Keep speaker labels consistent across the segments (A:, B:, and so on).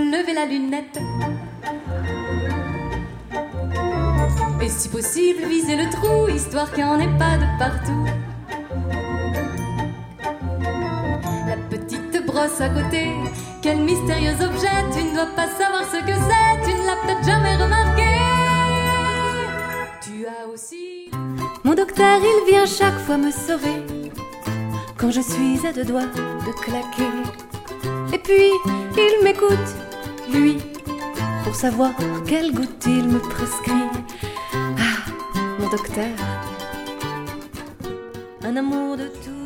A: lever la lunette Et si possible, viser le trou, histoire qu'il n'y en ait pas de partout. La petite brosse à côté, quel mystérieux objet, tu ne dois pas savoir ce que c'est, tu ne l'as peut-être jamais remarqué. Tu as aussi. Mon docteur, il vient chaque fois me sauver quand je suis à deux doigts de claquer. Et puis, il m'écoute, lui, pour savoir quelle goutte il me prescrit. Ah, mon docteur, un amour de tout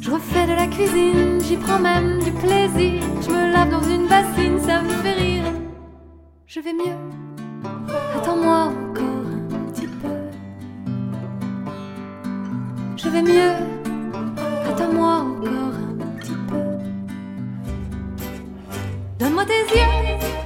A: Je refais de la cuisine, j'y prends même du plaisir. Je me lave dans une bassine, ça me fait rire. Je vais mieux, attends-moi encore un petit peu. Je vais mieux, attends-moi encore un petit peu. Donne-moi tes yeux.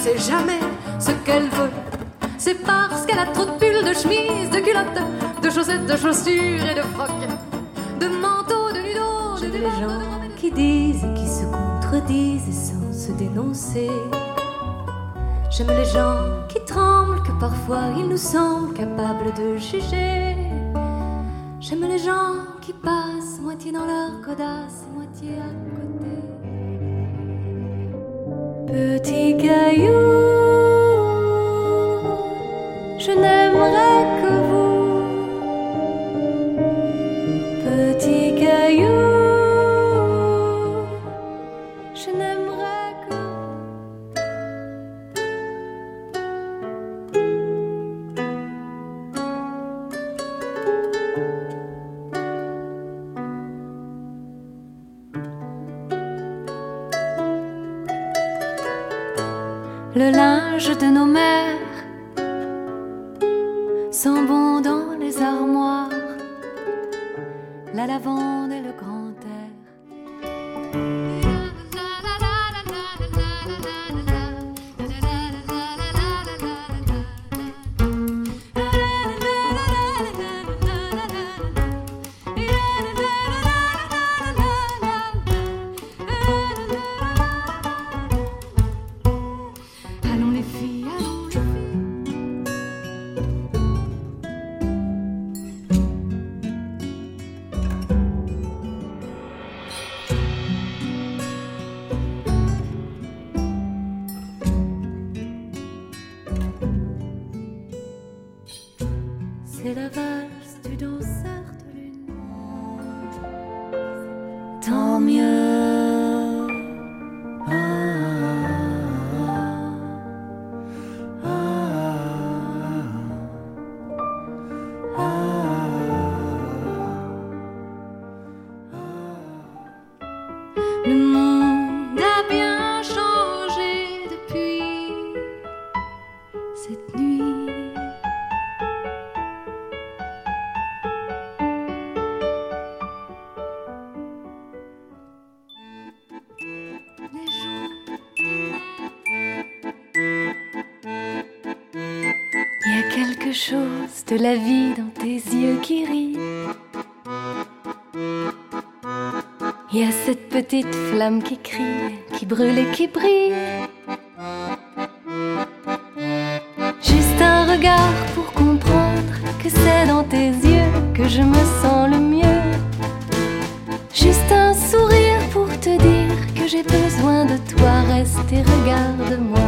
A: sait jamais ce qu'elle veut. C'est parce qu'elle a trop de pulls, de chemises, de culottes, de chaussettes, de chaussures et de frocs, de manteaux, de nudos, de les gens qui disent et qui se contredisent sans se dénoncer. J'aime les gens qui tremblent, que parfois ils nous semblent capables de juger. J'aime les gens qui passent moitié dans leur codasses, moitié à côté. Petit caillou, je n'aimerais le linge de nos mères sent bon dans les armoires, la lavande et le grand air. De la vie dans tes yeux qui rient. Il y a cette petite flamme qui crie, qui brûle et qui brille. Je me sens le mieux. Juste un sourire pour te dire que j'ai besoin de toi, reste et regarde-moi.